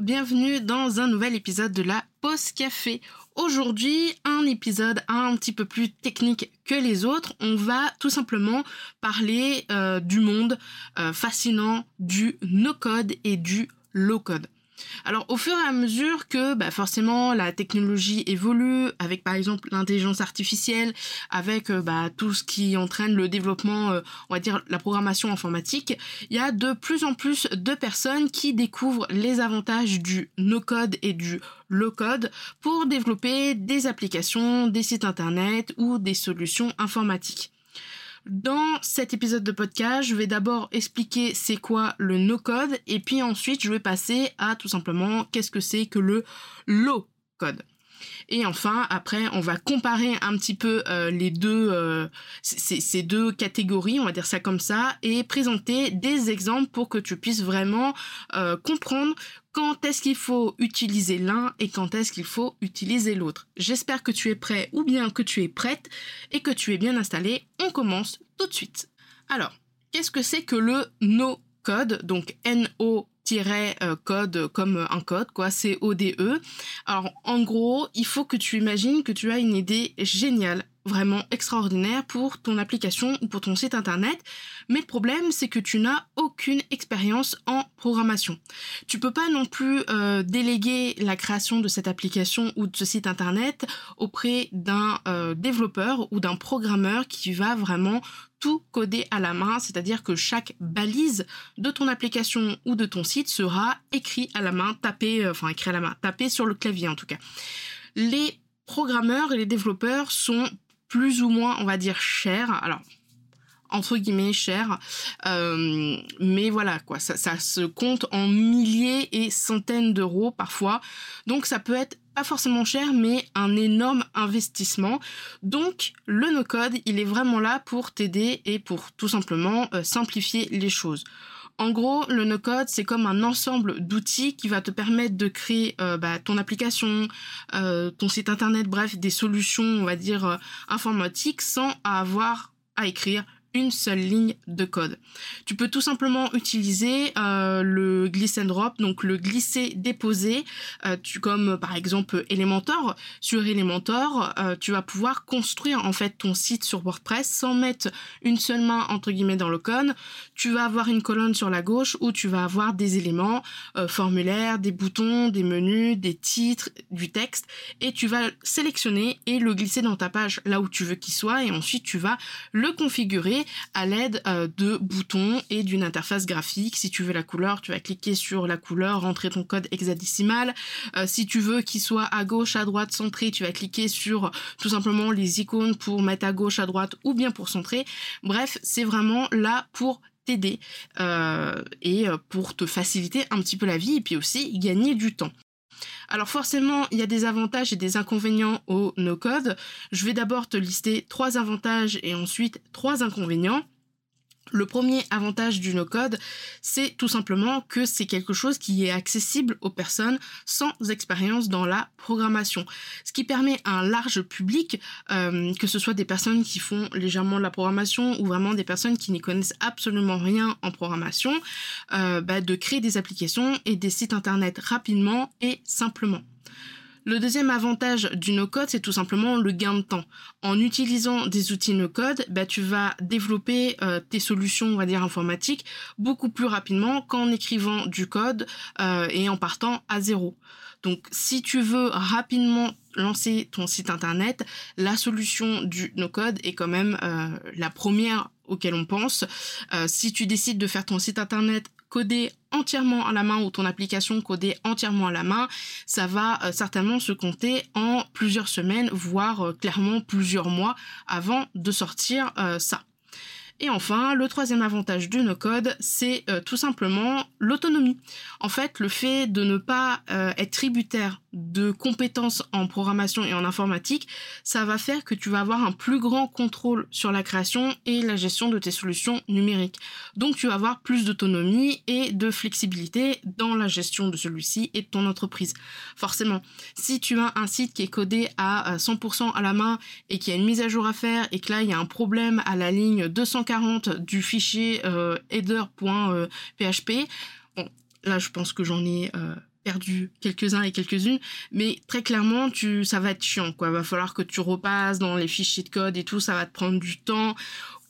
Bienvenue dans un nouvel épisode de la Pause Café. Aujourd'hui, un épisode un petit peu plus technique que les autres. On va tout simplement parler euh, du monde euh, fascinant du no-code et du low-code. Alors au fur et à mesure que bah, forcément la technologie évolue, avec par exemple l'intelligence artificielle, avec euh, bah, tout ce qui entraîne le développement, euh, on va dire la programmation informatique, il y a de plus en plus de personnes qui découvrent les avantages du no-code et du low-code pour développer des applications, des sites internet ou des solutions informatiques. Dans cet épisode de podcast, je vais d'abord expliquer c'est quoi le no-code et puis ensuite je vais passer à tout simplement qu'est-ce que c'est que le low-code. Et enfin, après, on va comparer un petit peu euh, les deux, euh, ces, deux catégories, on va dire ça comme ça, et présenter des exemples pour que tu puisses vraiment euh, comprendre quand est-ce qu'il faut utiliser l'un et quand est-ce qu'il faut utiliser l'autre. J'espère que tu es prêt ou bien que tu es prête et que tu es bien installé. On commence tout de suite. Alors, qu'est-ce que c'est que le no-code? Donc N-O euh, code comme un code, quoi, c'est ODE. Alors, en gros, il faut que tu imagines que tu as une idée géniale, vraiment extraordinaire pour ton application ou pour ton site internet. Mais le problème, c'est que tu n'as aucune expérience en programmation. Tu peux pas non plus euh, déléguer la création de cette application ou de ce site internet auprès d'un euh, développeur ou d'un programmeur qui va vraiment tout coder à la main, c'est-à-dire que chaque balise de ton application ou de ton site sera écrit à la main, tapé, euh, enfin écrit à la main, tapé sur le clavier en tout cas. Les programmeurs et les développeurs sont plus ou moins, on va dire, chers. Alors, entre guillemets chers, euh, mais voilà quoi, ça, ça se compte en milliers et centaines d'euros parfois, donc ça peut être pas forcément cher, mais un énorme investissement. Donc, le no-code, il est vraiment là pour t'aider et pour tout simplement euh, simplifier les choses. En gros, le no-code, c'est comme un ensemble d'outils qui va te permettre de créer euh, bah, ton application, euh, ton site internet, bref, des solutions, on va dire, informatiques sans avoir à écrire une seule ligne de code. Tu peux tout simplement utiliser euh, le glisse and drop, donc le glisser déposer, euh, tu comme par exemple Elementor. Sur Elementor, euh, tu vas pouvoir construire en fait ton site sur WordPress sans mettre une seule main entre guillemets dans le code. Tu vas avoir une colonne sur la gauche où tu vas avoir des éléments formulaires, des boutons, des menus, des titres, du texte et tu vas sélectionner et le glisser dans ta page là où tu veux qu'il soit et ensuite tu vas le configurer à l'aide euh, de boutons et d'une interface graphique. Si tu veux la couleur, tu vas cliquer sur la couleur, rentrer ton code hexadécimal. Euh, si tu veux qu'il soit à gauche, à droite, centré, tu vas cliquer sur tout simplement les icônes pour mettre à gauche, à droite ou bien pour centrer. Bref, c'est vraiment là pour t'aider euh, et pour te faciliter un petit peu la vie et puis aussi gagner du temps. Alors forcément, il y a des avantages et des inconvénients au no-code. Je vais d'abord te lister trois avantages et ensuite trois inconvénients. Le premier avantage du no-code, c'est tout simplement que c'est quelque chose qui est accessible aux personnes sans expérience dans la programmation. Ce qui permet à un large public, euh, que ce soit des personnes qui font légèrement de la programmation ou vraiment des personnes qui n'y connaissent absolument rien en programmation, euh, bah, de créer des applications et des sites internet rapidement et simplement. Le deuxième avantage du no-code, c'est tout simplement le gain de temps. En utilisant des outils no-code, bah, tu vas développer euh, tes solutions, on va dire, informatiques beaucoup plus rapidement qu'en écrivant du code euh, et en partant à zéro. Donc, si tu veux rapidement lancer ton site internet, la solution du no-code est quand même euh, la première auquel on pense. si tu décides de faire ton site internet codé entièrement à la main ou ton application codée entièrement à la main, ça va euh, certainement se compter en plusieurs semaines, voire euh, clairement plusieurs mois avant de sortir euh, ça. Et enfin, le troisième avantage du no-code, c'est euh, tout simplement l'autonomie. En fait, le fait de ne pas euh, être tributaire de compétences en programmation et en informatique, ça va faire que tu vas avoir un plus grand contrôle sur la création et la gestion de tes solutions numériques. Donc tu vas avoir plus d'autonomie et de flexibilité dans la gestion de celui-ci et de ton entreprise. Forcément, si tu as un site qui est codé à 100% euh, à la main et qu'il y a une mise à jour à faire et que là il y a un problème à la ligne 240 du fichier euh, header.php, bon, là je pense que j'en ai... Euh, perdu quelques-uns et quelques-unes, mais très clairement, ça va être chiant, quoi. Va falloir que tu repasses dans les fichiers de code et tout, ça va te prendre du temps.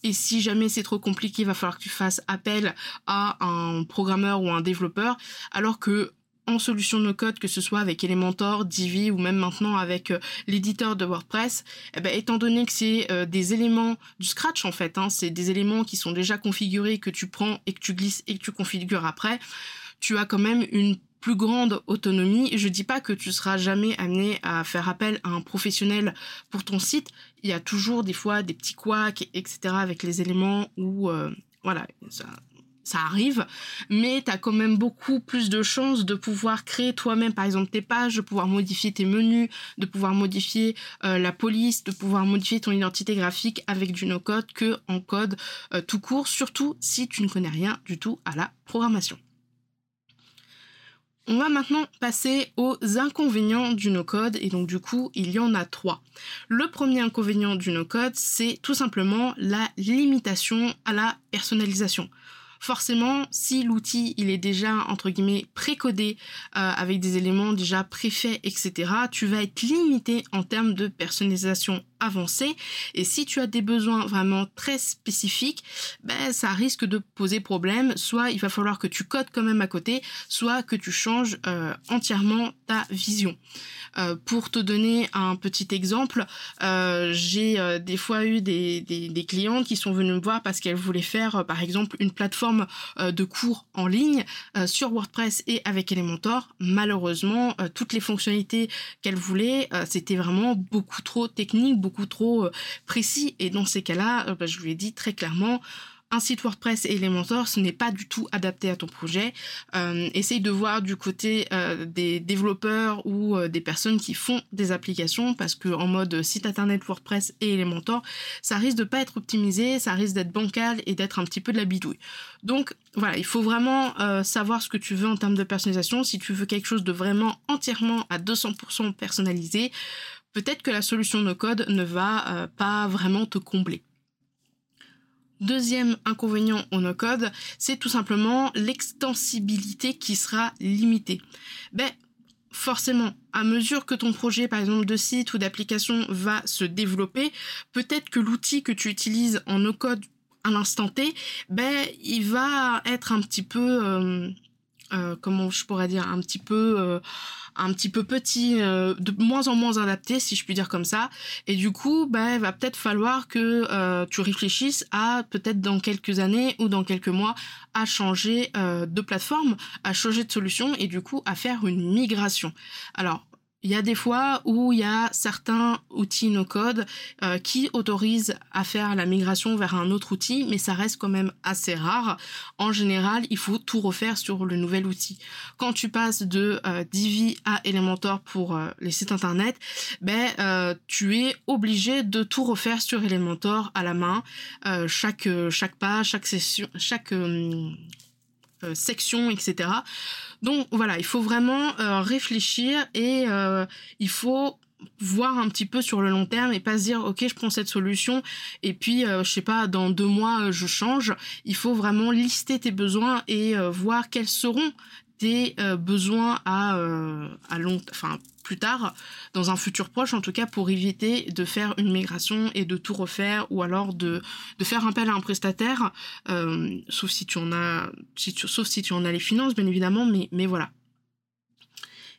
Et si jamais c'est trop compliqué, il va falloir que tu fasses appel à un programmeur ou un développeur, alors que en solution no code, que ce soit avec Elementor, Divi ou même maintenant avec euh, l'éditeur de WordPress, eh ben, étant donné que c'est euh, des éléments du scratch en fait, hein, c'est des éléments qui sont déjà configurés, que tu prends et que tu glisses et que tu configures après, tu as quand même une plus grande autonomie. Je dis pas que tu seras jamais amené à faire appel à un professionnel pour ton site. Il y a toujours des fois des petits couacs, etc. avec les éléments où, euh, voilà, ça, ça arrive, mais tu as quand même beaucoup plus de chances de pouvoir créer toi-même, par exemple, tes pages, de pouvoir modifier tes menus, de pouvoir modifier euh, la police, de pouvoir modifier ton identité graphique avec du no-code que en code euh, tout court, surtout si tu ne connais rien du tout à la programmation. On va maintenant passer aux inconvénients du no-code et donc du coup il y en a trois. Le premier inconvénient du no-code c'est tout simplement la limitation à la personnalisation forcément, si l'outil il est déjà entre guillemets précodé euh, avec des éléments déjà préfaits, etc., tu vas être limité en termes de personnalisation avancée. Et si tu as des besoins vraiment très spécifiques, ben, ça risque de poser problème. Soit il va falloir que tu codes quand même à côté, soit que tu changes euh, entièrement ta vision. Euh, pour te donner un petit exemple, j'ai des fois eu des, des, des, clients qui sont venus me voir parce qu'elles voulaient faire, par exemple, une plateforme de cours en ligne sur WordPress et avec Elementor. Malheureusement, toutes les fonctionnalités qu'elles voulaient, c'était vraiment beaucoup trop technique, beaucoup trop précis. Et dans ces cas-là, bah, je lui ai dit très clairement, un site WordPress et Elementor, ce n'est pas du tout adapté à ton projet. Euh, essaye de voir du côté euh, des développeurs ou euh, des personnes qui font des applications parce que en mode site internet WordPress et Elementor, ça risque de pas être optimisé, ça risque d'être bancal et d'être un petit peu de la bidouille. Donc voilà, il faut vraiment savoir ce que tu veux en termes de personnalisation. Si tu veux quelque chose de vraiment entièrement à 200% personnalisé, peut-être que la solution no code ne va pas vraiment te combler. Deuxième inconvénient au no-code, c'est tout simplement l'extensibilité qui sera limitée. Ben, forcément, à mesure que ton projet, par exemple, de site ou d'application va se développer, peut-être que l'outil que tu utilises en no-code à l'instant T, ben, il va être un petit peu, euh, euh, comment je pourrais dire, un petit peu... Euh, un petit peu petit, euh, de moins en moins adapté, si je puis dire comme ça. Et du coup, bah, il va peut-être falloir que euh, tu réfléchisses à peut-être dans quelques années ou dans quelques mois à changer euh, de plateforme, à changer de solution et du coup à faire une migration. Alors il y a des fois où il y a certains outils no-code euh, qui autorisent à faire la migration vers un autre outil, mais ça reste quand même assez rare. En général, il faut tout refaire sur le nouvel outil. Quand tu passes de euh, Divi à Elementor pour euh, les sites internet, ben tu es obligé de tout refaire sur Elementor à la main, chaque chaque page, chaque session, chaque section, etc. Donc voilà, il faut vraiment euh, réfléchir et euh, il faut voir un petit peu sur le long terme et pas se dire ok je prends cette solution et puis euh, je sais pas dans deux mois je change il faut vraiment lister tes besoins et voir quels seront tes besoins à à long enfin plus tard, dans un futur proche en tout cas, pour éviter de faire une migration et de tout refaire, ou alors de, de faire appel à un prestataire, euh, sauf si tu en as, sauf si tu en as les finances bien évidemment, mais, mais voilà.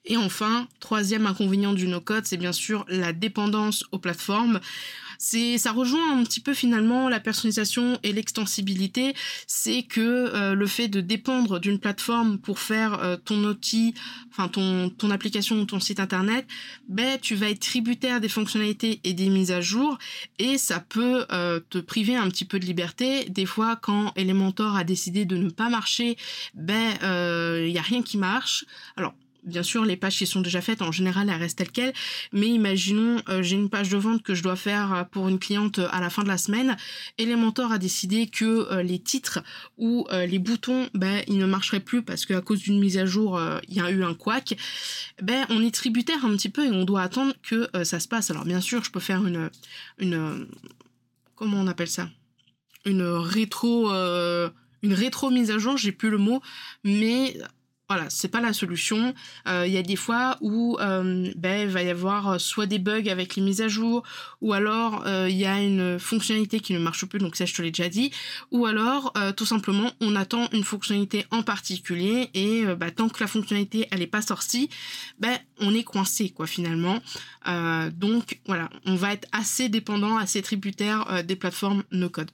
Et enfin, troisième inconvénient du no-code, c'est bien sûr la dépendance aux plateformes. c'est ça rejoint un petit peu finalement la personnalisation et l'extensibilité. C'est que euh, le fait de dépendre d'une plateforme pour faire euh, ton outil, enfin ton ton application ou ton site internet, ben tu vas être tributaire des fonctionnalités et des mises à jour et ça peut euh, te priver un petit peu de liberté. Des fois, quand Elementor a décidé de ne pas marcher, ben il y a rien qui marche. Alors bien sûr, les pages qui sont déjà faites, en général, elles restent telles quelles. Mais imaginons, euh, j'ai une page de vente que je dois faire euh, pour une cliente euh, à la fin de la semaine. Elementor a décidé que les titres ou les boutons, ben, ils ne marcheraient plus parce qu'à cause d'une mise à jour, il y a eu un couac. Ben, on est tributaire un petit peu et on doit attendre que ça se passe. Alors, bien sûr, je peux faire une, une, comment on appelle ça? Une rétro, une rétro mise à jour, j'ai plus le mot, mais voilà, c'est pas la solution. Euh, il y a des fois où euh, ben, il va y avoir euh, soit des bugs avec les mises à jour, ou alors il y a une fonctionnalité qui ne marche plus, donc ça je te l'ai déjà dit, ou alors tout simplement on attend une fonctionnalité en particulier et ben, tant que la fonctionnalité elle est pas sortie, ben on est coincé quoi finalement. donc voilà, on va être assez dépendant, assez tributaire des plateformes no code.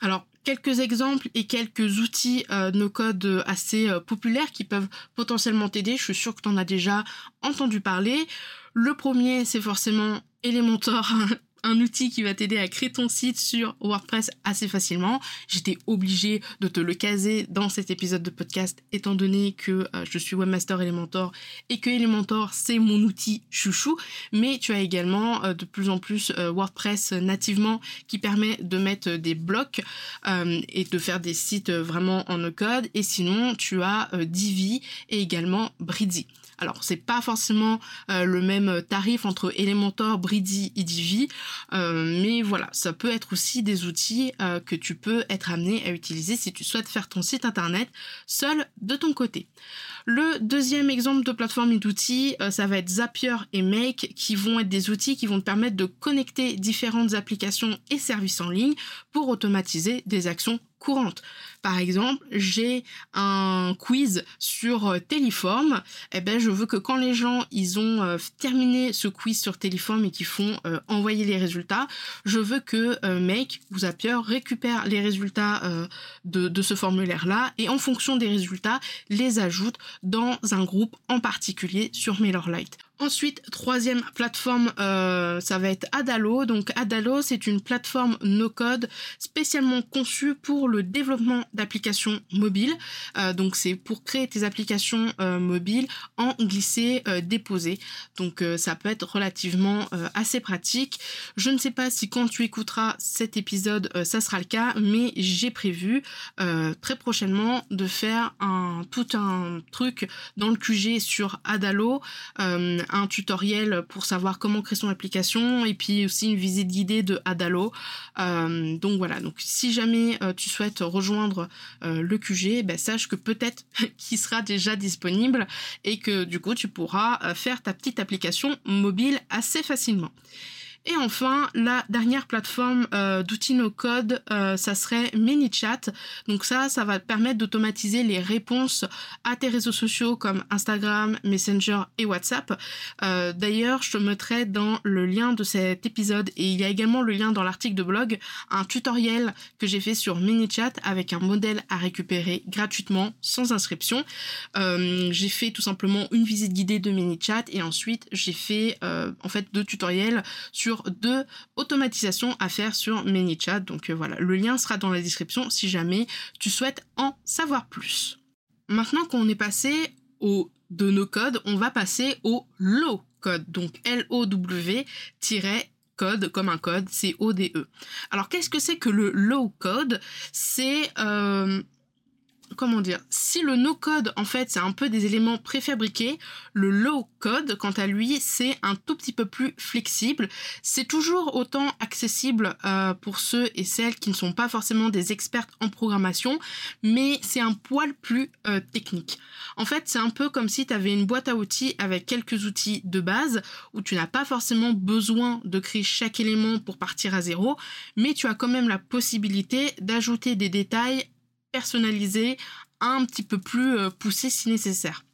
Alors quelques exemples et quelques outils euh, no code assez euh, populaires qui peuvent potentiellement t'aider. Je suis sûre que tu en as déjà entendu parler. Le premier, c'est forcément Elementor un outil qui va t'aider à créer ton site sur WordPress assez facilement. J'étais obligée de te le caser dans cet épisode de podcast étant donné que euh, je suis webmaster Elementor et que Elementor c'est mon outil chouchou, mais tu as également euh, de plus en plus euh, WordPress nativement qui permet de mettre des blocs et de faire des sites vraiment en no code et sinon tu as Divi et également Bridy. Alors, c'est pas forcément euh, le même tarif entre Elementor, Bridi et Divi, euh, mais voilà, ça peut être aussi des outils euh, que tu peux être amené à utiliser si tu souhaites faire ton site internet seul de ton côté. Le deuxième exemple de plateforme et d'outils, ça va être Zapier et Make, qui vont être des outils qui vont te permettre de connecter différentes applications et services en ligne pour automatiser des actions courantes. Par exemple, j'ai un quiz sur euh, Téléform. Eh ben, je veux que quand les gens ils ont euh, terminé ce quiz sur Téléform et qu'ils font euh, envoyer les résultats, je veux que Make ou Zapier récupère les résultats de, de, ce formulaire-là et en fonction des résultats, les ajoute dans un groupe en particulier sur MailerLite. Ensuite, troisième plateforme, euh, ça va être Adalo. Donc Adalo, c'est une plateforme no-code spécialement conçue pour le développement d'applications mobiles. Euh, donc c'est pour créer tes applications euh, mobiles en glisser-déposer. donc ça peut être relativement assez pratique. Je ne sais pas si quand tu écouteras cet épisode, ça sera le cas, mais j'ai prévu très prochainement de faire un tout un truc dans le QG sur Adalo un tutoriel pour savoir comment créer son application et puis aussi une visite guidée de Adalo. Euh, donc voilà, donc si jamais euh, tu souhaites rejoindre euh, le QG, ben, sache que peut-être qu'il sera déjà disponible et que du coup tu pourras faire ta petite application mobile assez facilement. Et enfin, la dernière plateforme euh, d'outils no code, euh, ça serait ManyChat. Donc ça, ça va permettre d'automatiser les réponses à tes réseaux sociaux comme Instagram, Messenger et WhatsApp. Euh, d'ailleurs, je te mettrai dans le lien de cet épisode et il y a également le lien dans l'article de blog, un tutoriel que j'ai fait sur ManyChat avec un modèle à récupérer gratuitement sans inscription. j'ai fait tout simplement une visite guidée de ManyChat et ensuite j'ai fait en fait deux tutoriels sur deux automatisations à faire sur ManyChat. Donc euh, voilà, le lien sera dans la description si jamais tu souhaites en savoir plus. Maintenant qu'on est passé au de nos codes, on va passer au low code. Donc L-O-W- code comme un code, C-O-D-E. Alors qu'est-ce que c'est que le low code C'est euh, comment dire, si le no-code, en fait, c'est un peu des éléments préfabriqués, le low-code, quant à lui, c'est un tout petit peu plus flexible. C'est toujours autant accessible euh, pour ceux et celles qui ne sont pas forcément des experts en programmation, mais c'est un poil plus euh, technique. En fait, c'est un peu comme si tu avais une boîte à outils avec quelques outils de base, où tu n'as pas forcément besoin de créer chaque élément pour partir à zéro, mais tu as quand même la possibilité d'ajouter des détails personnalisé, un petit peu plus euh, poussé si nécessaire.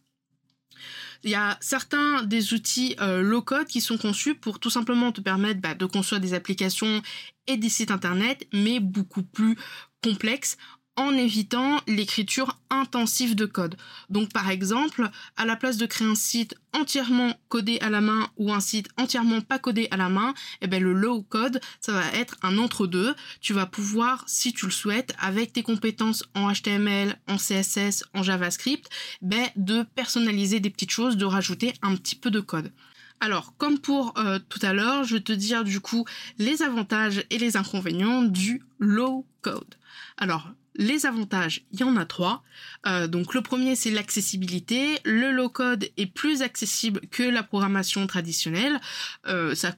Il y a certains des outils euh, low-code qui sont conçus pour tout simplement te permettre bah, de construire des applications et des sites internet, mais beaucoup plus complexes en évitant l'écriture intensive de code. Donc par exemple, à la place de créer un site entièrement codé à la main ou un site entièrement pas codé à la main, eh ben le low code, ça va être un entre-deux. Tu vas pouvoir, si tu le souhaites, avec tes compétences en HTML, en CSS, en JavaScript, ben, de personnaliser des petites choses, de rajouter un petit peu de code. Alors, comme pour euh, tout à l'heure, je vais te dire du coup les avantages et les inconvénients du low code. Alors, les avantages, il y en a trois. Euh, donc le premier, c'est l'accessibilité. Le low-code est plus accessible que la programmation traditionnelle. Euh, ça,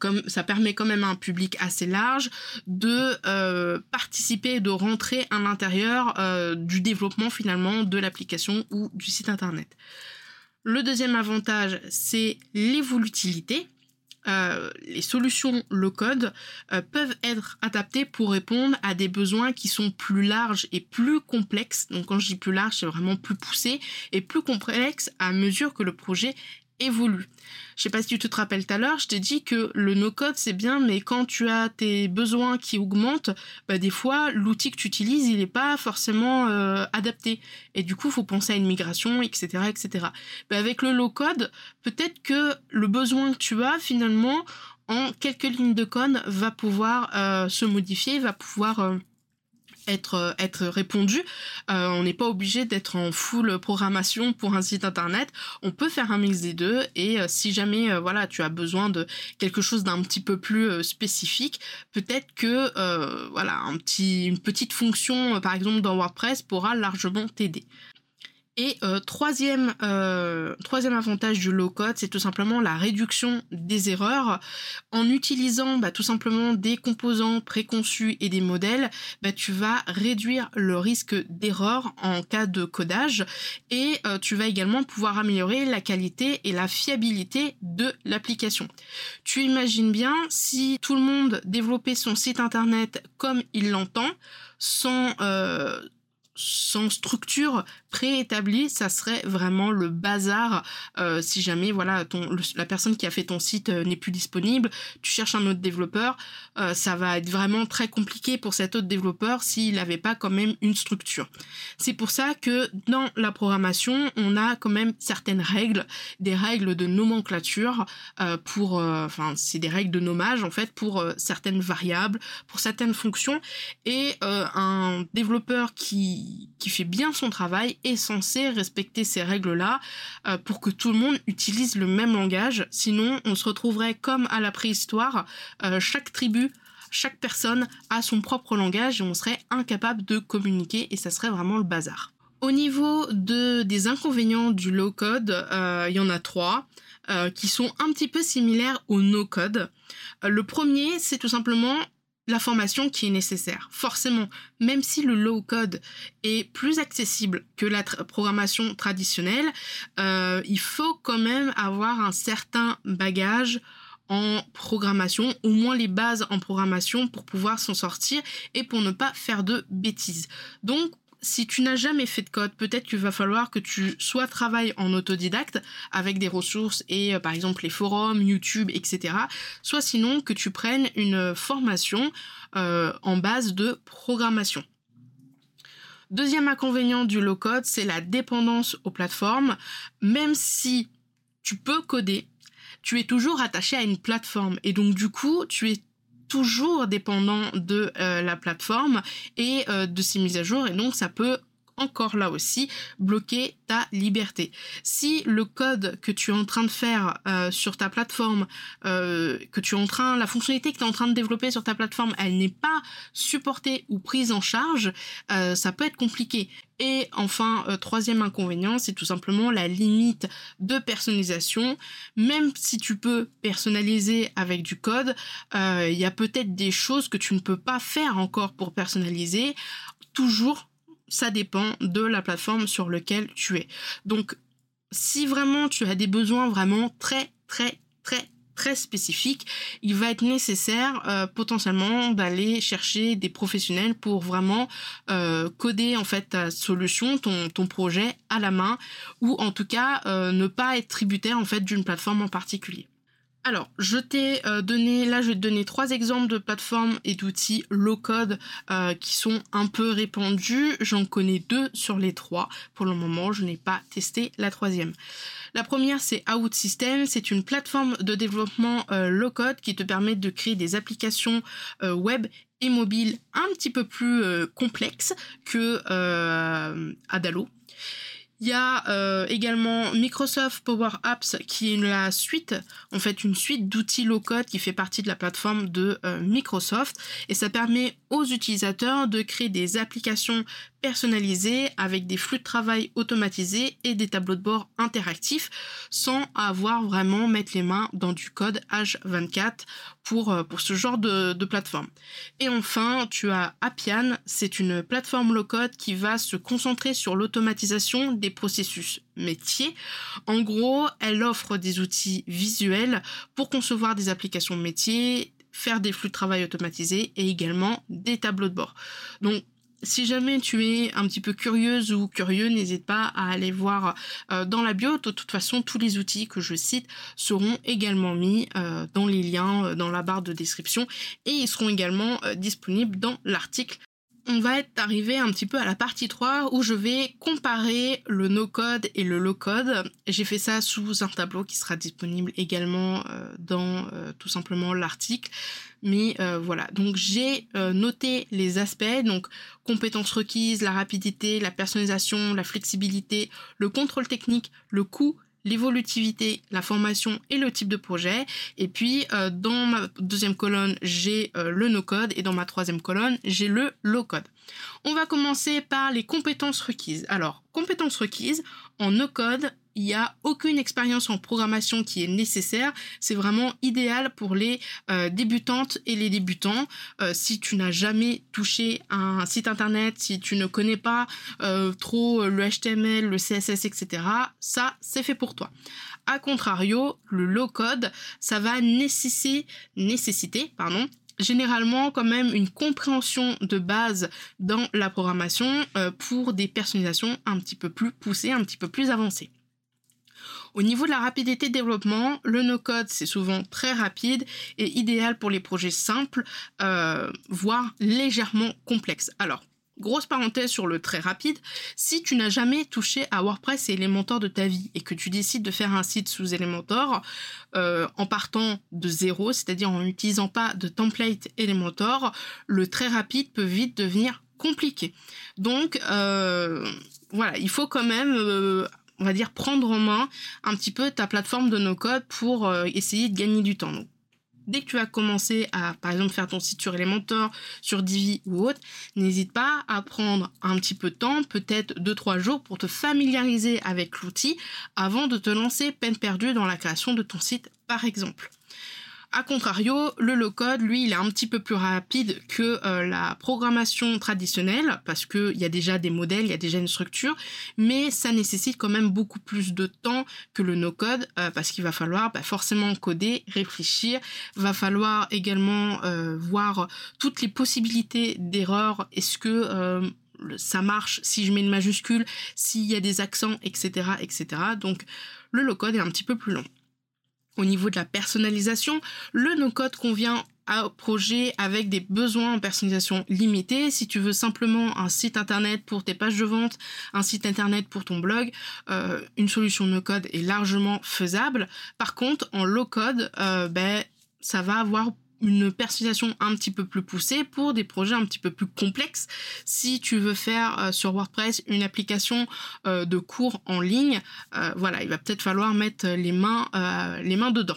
permet quand même à un public assez large de euh, participer, de rentrer à l'intérieur du développement finalement de l'application ou du site internet. Le deuxième avantage, c'est l'évolutilité. Euh, les solutions low-code euh, peuvent être adaptées pour répondre à des besoins qui sont plus larges et plus complexes. Donc quand je dis plus large, c'est vraiment plus poussé et plus complexe à mesure que le projet évolue. Je sais pas si tu te rappelles tout à l'heure, je t'ai dit que le no-code c'est bien, mais quand tu as tes besoins qui augmentent, bah des fois l'outil que tu utilises il n'est pas forcément euh, adapté. Et du coup, faut penser à une migration, etc., etc. Bah avec le low-code, peut-être que le besoin que tu as finalement en quelques lignes de code va pouvoir euh, se modifier, va pouvoir euh, être euh, répondu. Euh, on n'est pas obligé d'être en full programmation pour un site internet. On peut faire un mix des deux et euh, si jamais voilà tu as besoin de quelque chose d'un petit peu plus spécifique, peut-être que voilà un petit une petite fonction par exemple dans WordPress pourra largement t'aider. Et euh, troisième, euh, troisième avantage du low-code, c'est tout simplement la réduction des erreurs. En utilisant bah, tout simplement des composants préconçus et des modèles, bah, tu vas réduire le risque d'erreur en cas de codage et euh, tu vas également pouvoir améliorer la qualité et la fiabilité de l'application. Tu imagines bien si tout le monde développait son site internet comme il l'entend, sans, sans structure préétablie, ça serait vraiment le bazar euh, si jamais voilà la personne qui a fait ton site euh, n'est plus disponible, tu cherches un autre développeur, euh, ça va être vraiment très compliqué pour cet autre développeur s'il n'avait pas quand même une structure. C'est pour ça que dans la programmation, on a quand même certaines règles, des règles de nomenclature pour enfin c'est des règles de nommage en fait pour certaines variables, pour certaines fonctions et un développeur qui qui fait bien son travail est censé respecter ces règles-là euh, pour que tout le monde utilise le même langage. Sinon, on se retrouverait comme à la préhistoire, euh, chaque tribu chaque personne a son propre langage et on serait incapable de communiquer et ça serait vraiment le bazar. Au niveau de, des inconvénients du low code, euh, il y en a trois qui sont un petit peu similaires au no code. le premier, c'est tout simplement la formation qui est nécessaire. Forcément, même si le low code est plus accessible que la programmation traditionnelle, euh, il faut quand même avoir un certain bagage en programmation, au moins les bases en programmation pour pouvoir s'en sortir et pour ne pas faire de bêtises. Donc si tu n'as jamais fait de code, peut-être qu'il va falloir que tu soit travailles en autodidacte avec des ressources et euh, par exemple les forums, YouTube, etc. Soit sinon que tu prennes une formation euh, en base de programmation. Deuxième inconvénient du low code, c'est la dépendance aux plateformes. Même si tu peux coder, tu es toujours attaché à une plateforme et donc du coup tu es toujours dépendant de euh, la plateforme et euh, de ses mises à jour. Et donc ça peut encore là aussi bloquer ta liberté. Si le code que tu es en train de faire euh, sur ta plateforme, euh, que tu es en train, la fonctionnalité que tu es en train de développer sur ta plateforme, elle n'est pas supportée ou prise en charge, euh, ça peut être compliqué. Et enfin, troisième inconvénient, c'est tout simplement la limite de personnalisation. Même si tu peux personnaliser avec du code, il y a peut-être des choses que tu ne peux pas faire encore pour personnaliser. Toujours ça dépend de la plateforme sur laquelle tu es. Donc, si vraiment tu as des besoins vraiment très, très, très très spécifique, il va être nécessaire euh, potentiellement d'aller chercher des professionnels pour vraiment euh, coder en fait ta solution, ton, ton projet à la main, ou en tout cas euh, ne pas être tributaire en fait d'une plateforme en particulier. Alors, je t'ai donné, là je vais te donner trois exemples de plateformes et d'outils low-code qui sont un peu répandus. J'en connais deux sur les trois. Pour le moment, je n'ai pas testé la troisième. La première, c'est OutSystem. C'est une plateforme de développement euh, low-code qui te permet de créer des applications euh, web et mobiles un petit peu plus euh, complexes que Adalo. Il y a euh, également Microsoft Power Apps qui est la suite, en fait une suite d'outils low-code qui fait partie de la plateforme de euh, Microsoft et ça permet aux utilisateurs de créer des applications personnalisées avec des flux de travail automatisés et des tableaux de bord interactifs sans avoir vraiment mettre les mains dans du code H24 pour, euh, pour ce genre de, de plateforme. Et enfin, tu as Appian, c'est une plateforme low-code qui va se concentrer sur l'automatisation processus métiers. En gros, elle offre des outils visuels pour concevoir des applications métiers, faire des flux de travail automatisés et également des tableaux de bord. Donc si jamais tu es un petit peu curieuse ou curieux, n'hésite pas à aller voir euh, dans la bio. De toute façon, tous les outils que je cite seront également mis euh, dans les liens euh, dans la barre de description et ils seront également disponibles dans l'article on va être arrivé un petit peu à la partie 3 où je vais comparer le no-code et le low-code. J'ai fait ça sous un tableau qui sera disponible également euh, dans euh, tout simplement l'article. Mais euh, voilà, donc j'ai noté les aspects, donc compétences requises, la rapidité, la personnalisation, la flexibilité, le contrôle technique, le coût, l'évolutivité, la formation et le type de projet. Et puis euh, dans ma deuxième colonne, j'ai euh, le no-code et dans ma troisième colonne, j'ai le low-code. On va commencer par les compétences requises. Alors, compétences requises, en no-code, il n'y a aucune expérience en programmation qui est nécessaire. C'est vraiment idéal pour les euh, débutantes et les débutants. Euh, si tu n'as jamais touché un site internet, si tu ne connais pas euh, trop le HTML, le CSS, etc., ça, c'est fait pour toi. A contrario, le low code, ça va nécessiter, nécessiter pardon, généralement quand même une compréhension de base dans la programmation pour des personnalisations un petit peu plus poussées, un petit peu plus avancées. Au niveau de la rapidité de développement, le no-code c'est souvent très rapide et idéal pour les projets simples, euh, voire légèrement complexes. Alors, Grosse parenthèse sur le très rapide, si tu n'as jamais touché à WordPress et Elementor de ta vie et que tu décides de faire un site sous Elementor euh, en partant de zéro, c'est-à-dire en n'utilisant pas de template Elementor, le très rapide peut vite devenir compliqué. Donc euh, voilà, il faut quand même on va dire, prendre en main un petit peu ta plateforme de no-code pour euh, essayer de gagner du temps. Donc, dès que tu as commencé à, par exemple, faire ton site sur Elementor, sur Divi ou autre, n'hésite pas à prendre un petit peu de temps, peut-être 2-3 jours, pour te familiariser avec l'outil avant de te lancer peine perdue dans la création de ton site, par exemple. A contrario, le low-code, lui, il est un petit peu plus rapide que euh, la programmation traditionnelle, parce qu'il y a déjà des modèles, il y a déjà une structure, mais ça nécessite quand même beaucoup plus de temps que le no-code, euh, parce qu'il va falloir bah, forcément coder, réfléchir, va falloir également euh, voir toutes les possibilités d'erreurs, est-ce que ça marche si je mets une majuscule, s'il y a des accents, etc., etc. Donc le low-code est un petit peu plus long. Au niveau de la personnalisation, le no-code convient à projet avec des besoins en personnalisation limités. Si tu veux simplement un site internet pour tes pages de vente, un site internet pour ton blog, euh, une solution no-code est largement faisable. Par contre, en low-code, euh, ben, ça va avoir une personnalisation un petit peu plus poussée pour des projets un petit peu plus complexes. Si tu veux faire euh, sur WordPress une application euh, de cours en ligne, euh, voilà, il va peut-être falloir mettre les mains, les mains dedans.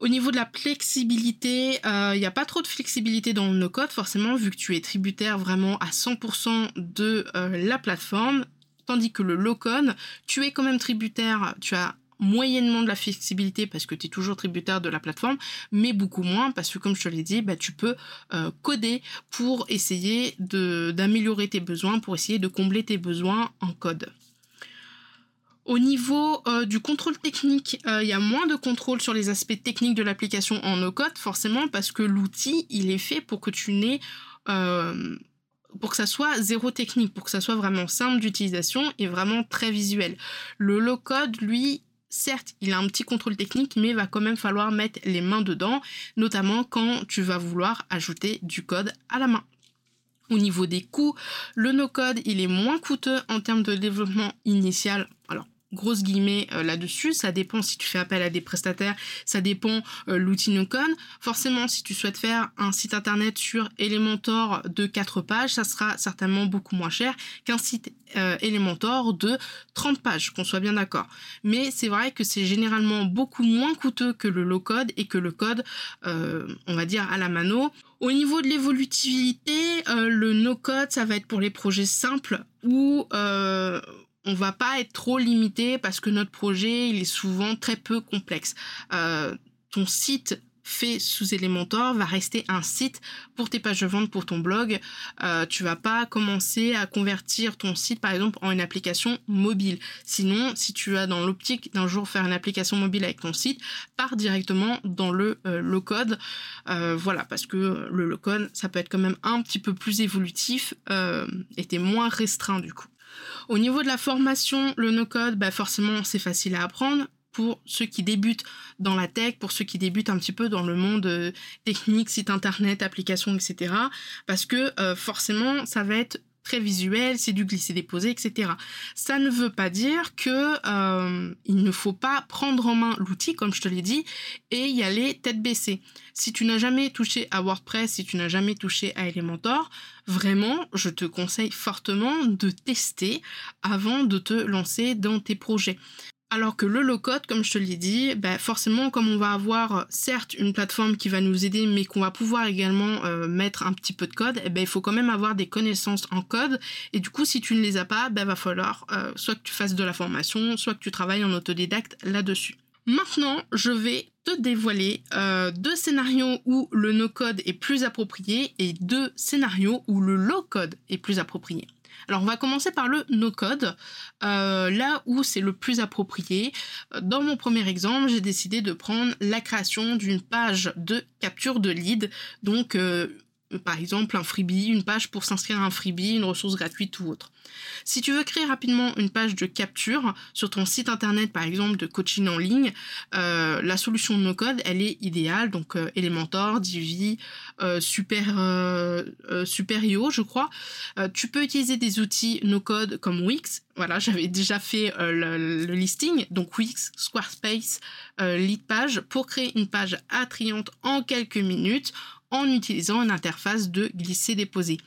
Au niveau de la flexibilité, il n'y a pas trop de flexibilité dans le no-code, forcément, vu que tu es tributaire vraiment à 100% de la plateforme. Tandis que le low-code, tu es quand même tributaire, tu as moyennement de la flexibilité parce que tu es toujours tributaire de la plateforme, mais beaucoup moins parce que comme je te l'ai dit, bah, tu peux euh, coder pour essayer d'améliorer tes besoins, pour essayer de combler tes besoins en code. Au niveau euh, du contrôle technique, euh, il y a moins de contrôle sur les aspects techniques de l'application en no-code, forcément parce que l'outil, il est fait pour que tu n'aies... Pour que ça soit zéro technique, pour que ça soit vraiment simple d'utilisation et vraiment très visuel. Le low-code, lui, certes, il a un petit contrôle technique, mais il va quand même falloir mettre les mains dedans, notamment quand tu vas vouloir ajouter du code à la main. Au niveau des coûts, le no-code, il est moins coûteux en termes de développement initial. Alors, grosse guillemets euh, là-dessus. Ça dépend si tu fais appel à des prestataires, ça dépend euh, l'outil Nocon. Forcément, si tu souhaites faire un site internet sur Elementor de 4 pages, ça sera certainement beaucoup moins cher qu'un site euh, Elementor de 30 pages, qu'on soit bien d'accord. Mais c'est vrai que c'est généralement beaucoup moins coûteux que le low-code et que le code, on va dire, à la mano. Au niveau de l'évolutivité, le no-code, ça va être pour les projets simples où on va pas être trop limité parce que notre projet il est souvent très peu complexe. Euh, ton site fait sous Elementor va rester un site pour tes pages de vente pour ton blog. Euh, tu vas pas commencer à convertir ton site par exemple en une application mobile. Sinon, si tu as dans l'optique d'un jour faire une application mobile avec ton site, pars directement dans le euh, low code. Euh, voilà, parce que le low code ça peut être quand même un petit peu plus évolutif et t'es moins restreint du coup. Au niveau de la formation, le no-code, bah forcément, c'est facile à apprendre pour ceux qui débutent dans la tech, pour ceux qui débutent un petit peu dans le monde euh, technique, site internet, applications, etc. Parce que euh, forcément, ça va être très visuel, c'est du glisser-déposer, etc. Ça ne veut pas dire que euh, il ne faut pas prendre en main l'outil, comme je te l'ai dit, et y aller tête baissée. Si tu n'as jamais touché à WordPress, si tu n'as jamais touché à Elementor, vraiment, je te conseille fortement de tester avant de te lancer dans tes projets. Alors que le low-code, comme je te l'ai dit, bah forcément, comme on va avoir euh, certes une plateforme qui va nous aider, mais qu'on va pouvoir également euh, mettre un petit peu de code, eh ben, il faut quand même avoir des connaissances en code. Et du coup, si tu ne les as pas, ben, va falloir euh, soit que tu fasses de la formation, soit que tu travailles en autodidacte là-dessus. Maintenant, je vais te dévoiler deux scénarios où le no-code est plus approprié et deux scénarios où le low-code est plus approprié. Alors on va commencer par le no-code, euh, là où c'est le plus approprié. Dans mon premier exemple, j'ai décidé de prendre la création d'une page de capture de lead, donc euh, par exemple un freebie, une page pour s'inscrire à un freebie, une ressource gratuite ou autre. Si tu veux créer rapidement une page de capture sur ton site internet par exemple de coaching en ligne, euh, la solution no code elle est idéale donc euh, Elementor, Divi, euh, Super Superio je crois. tu peux utiliser des outils no code comme Wix. Voilà, j'avais déjà fait le, le, listing donc Wix, Squarespace, Leadpage pour créer une page attrayante en quelques minutes en utilisant une interface de glisser-déposer.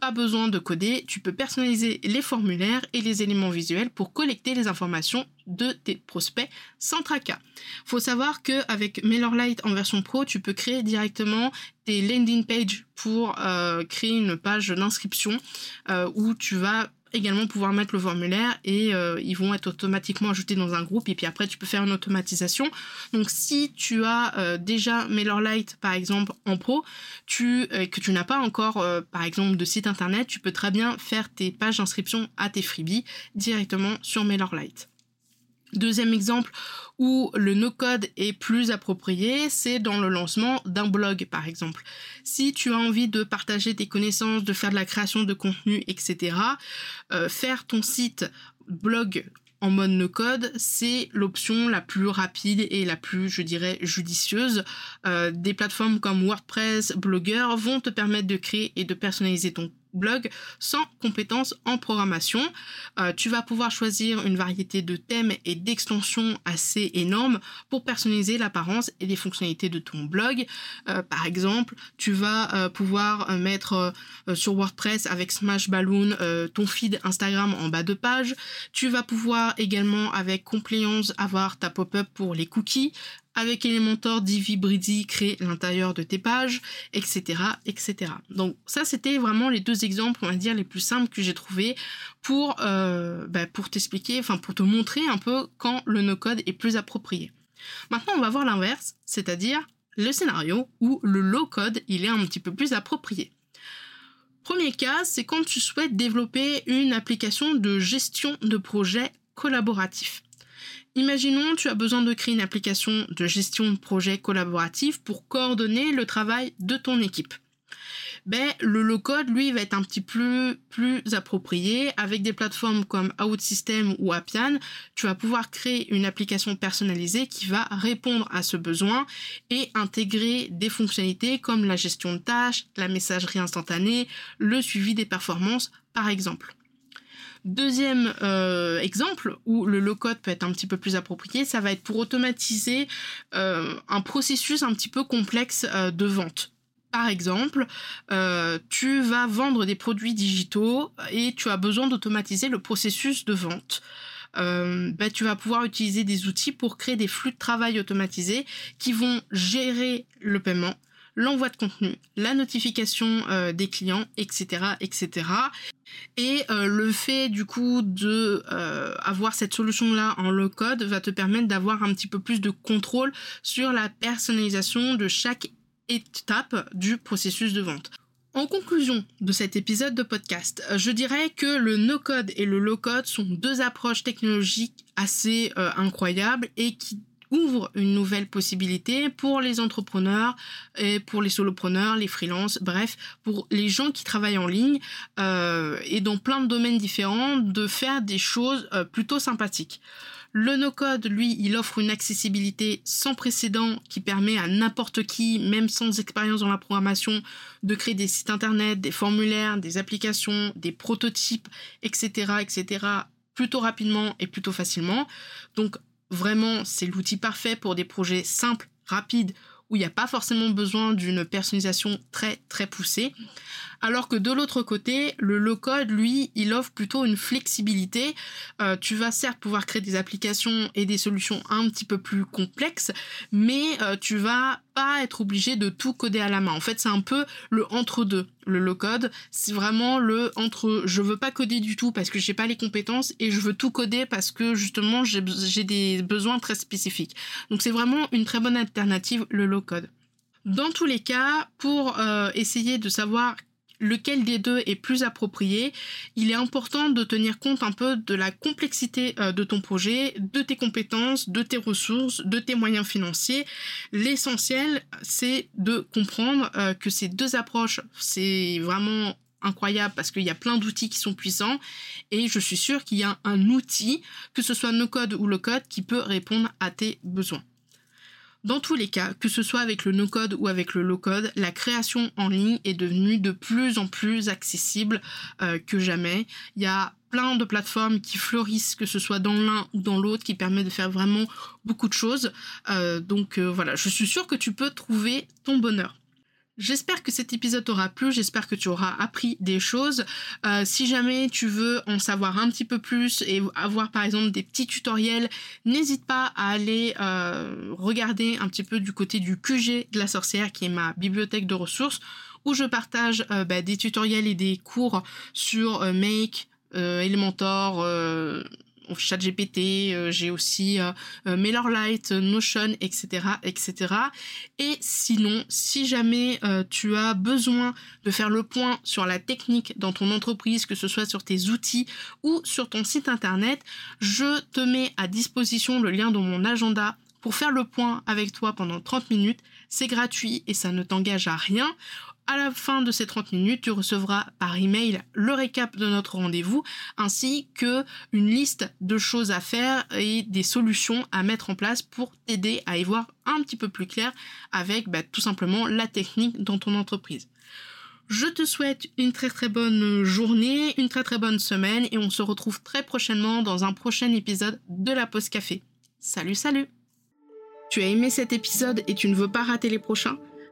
Pas besoin de coder, tu peux personnaliser les formulaires et les éléments visuels pour collecter les informations de tes prospects sans tracas. Faut savoir que avec MailerLite en version pro, tu peux créer directement tes landing pages pour euh, créer une page d'inscription euh, où tu vas également pouvoir mettre le formulaire et euh, ils vont être automatiquement ajoutés dans un groupe et puis après tu peux faire une automatisation. Donc si tu as euh, déjà MailerLite par exemple en pro, euh, que tu n'as pas encore par exemple de site internet, tu peux très bien faire tes pages d'inscription à tes freebies directement sur MailerLite. Deuxième exemple où le no-code est plus approprié, c'est dans le lancement d'un blog par exemple. Si tu as envie de partager tes connaissances, de faire de la création de contenu, etc., euh, faire ton site blog en mode no-code, c'est l'option la plus rapide et la plus, je dirais, judicieuse. Euh, des plateformes comme WordPress, Blogger vont te permettre de créer et de personnaliser ton blog sans compétences en programmation. Euh, tu vas pouvoir choisir une variété de thèmes et d'extensions assez énormes pour personnaliser l'apparence et les fonctionnalités de ton blog. Euh, par exemple, tu vas euh, pouvoir mettre sur WordPress avec Smash Balloon ton feed Instagram en bas de page. Tu vas pouvoir également avec Compliance avoir ta pop-up pour les cookies, avec Elementor, Divi, Bridi, créer l'intérieur de tes pages, etc., etc. Donc ça, c'était vraiment les deux exemples, on va dire, les plus simples que j'ai trouvés pour, euh, bah, pour t'expliquer, enfin pour te montrer un peu quand le no-code est plus approprié. Maintenant, on va voir l'inverse, c'est-à-dire le scénario où le low-code, il est un petit peu plus approprié. Premier cas, c'est quand tu souhaites développer une application de gestion de projet collaboratif. Imaginons, tu as besoin de créer une application de gestion de projet collaboratif pour coordonner le travail de ton équipe ben, le low-code, lui, va être un petit peu plus approprié. Avec des plateformes comme OutSystem ou Appian, tu vas pouvoir créer une application personnalisée qui va répondre à ce besoin et intégrer des fonctionnalités comme la gestion de tâches, la messagerie instantanée, le suivi des performances, par exemple. Deuxième euh, exemple où le low-code peut être un petit peu plus approprié, ça va être pour automatiser euh, un processus un petit peu complexe euh, de vente. Par exemple, tu vas vendre des produits digitaux et tu as besoin d'automatiser le processus de vente. Bah, tu vas pouvoir utiliser des outils pour créer des flux de travail automatisés qui vont gérer le paiement, l'envoi de contenu, la notification euh, des clients, etc., etc. Et le fait du coup de avoir cette solution là en low code va te permettre d'avoir un petit peu plus de contrôle sur la personnalisation de chaque étape du processus de vente. En conclusion de cet épisode de podcast, je dirais que le no-code et le low-code sont deux approches technologiques assez euh, incroyables et qui ouvrent une nouvelle possibilité pour les entrepreneurs et pour les solopreneurs, les freelances, bref, pour les gens qui travaillent en ligne euh, et dans plein de domaines différents de faire des choses euh, plutôt sympathiques. Le no-code, lui, il offre une accessibilité sans précédent qui permet à n'importe qui, même sans expérience dans la programmation, de créer des sites internet, des formulaires, des applications, des prototypes, etc., etc., plutôt rapidement et plutôt facilement. Donc, vraiment, c'est l'outil parfait pour des projets simples, rapides, où il n'y a pas forcément besoin d'une personnalisation très très poussée. Alors que de l'autre côté, le low-code, lui, il offre plutôt une flexibilité. Euh, tu vas certes pouvoir créer des applications et des solutions un petit peu plus complexes, mais euh, tu vas pas être obligé de tout coder à la main. En fait, c'est un peu le entre-deux. Le low-code, c'est vraiment le entre je veux pas coder du tout parce que j'ai pas les compétences et je veux tout coder parce que justement j'ai des besoins très spécifiques. Donc c'est vraiment une très bonne alternative, le low-code. Dans tous les cas, pour euh, essayer de savoir lequel des deux est plus approprié, il est important de tenir compte un peu de la complexité euh, de ton projet, de tes compétences, de tes ressources, de tes moyens financiers. L'essentiel, c'est de comprendre euh, que ces deux approches, c'est vraiment incroyable parce qu'il y a plein d'outils qui sont puissants et je suis sûre qu'il y a un outil, que ce soit no code ou low code, qui peut répondre à tes besoins. Dans tous les cas, que ce soit avec le no-code ou avec le low-code, la création en ligne est devenue de plus en plus accessible euh, que jamais. Il y a plein de plateformes qui fleurissent, que ce soit dans l'un ou dans l'autre, qui permet de faire vraiment beaucoup de choses. Euh, donc euh, voilà, je suis sûre que tu peux trouver ton bonheur. J'espère que cet épisode t'aura plu, j'espère que tu auras appris des choses. Euh, si jamais tu veux en savoir un petit peu plus et avoir par exemple des petits tutoriels, n'hésite pas à aller euh, regarder un petit peu du côté du QG de la sorcière qui est ma bibliothèque de ressources où je partage euh, bah, des tutoriels et des cours sur Make, Elementor, ChatGPT, euh, j'ai aussi euh, euh, MailerLite, Notion, etc., etc. Et sinon, si jamais tu as besoin de faire le point sur la technique dans ton entreprise, que ce soit sur tes outils ou sur ton site internet, je te mets à disposition le lien dans mon agenda pour faire le point avec toi pendant 30 minutes. C'est gratuit et ça ne t'engage à rien. À la fin de ces 30 minutes, tu recevras par email le récap de notre rendez-vous ainsi que une liste de choses à faire et des solutions à mettre en place pour t'aider à y voir un petit peu plus clair avec bah, tout simplement la technique dans ton entreprise. Je te souhaite une très très bonne journée, une très très bonne semaine et on se retrouve très prochainement dans un prochain épisode de la pause café. Salut salut Tu as aimé cet épisode et tu ne veux pas rater les prochains?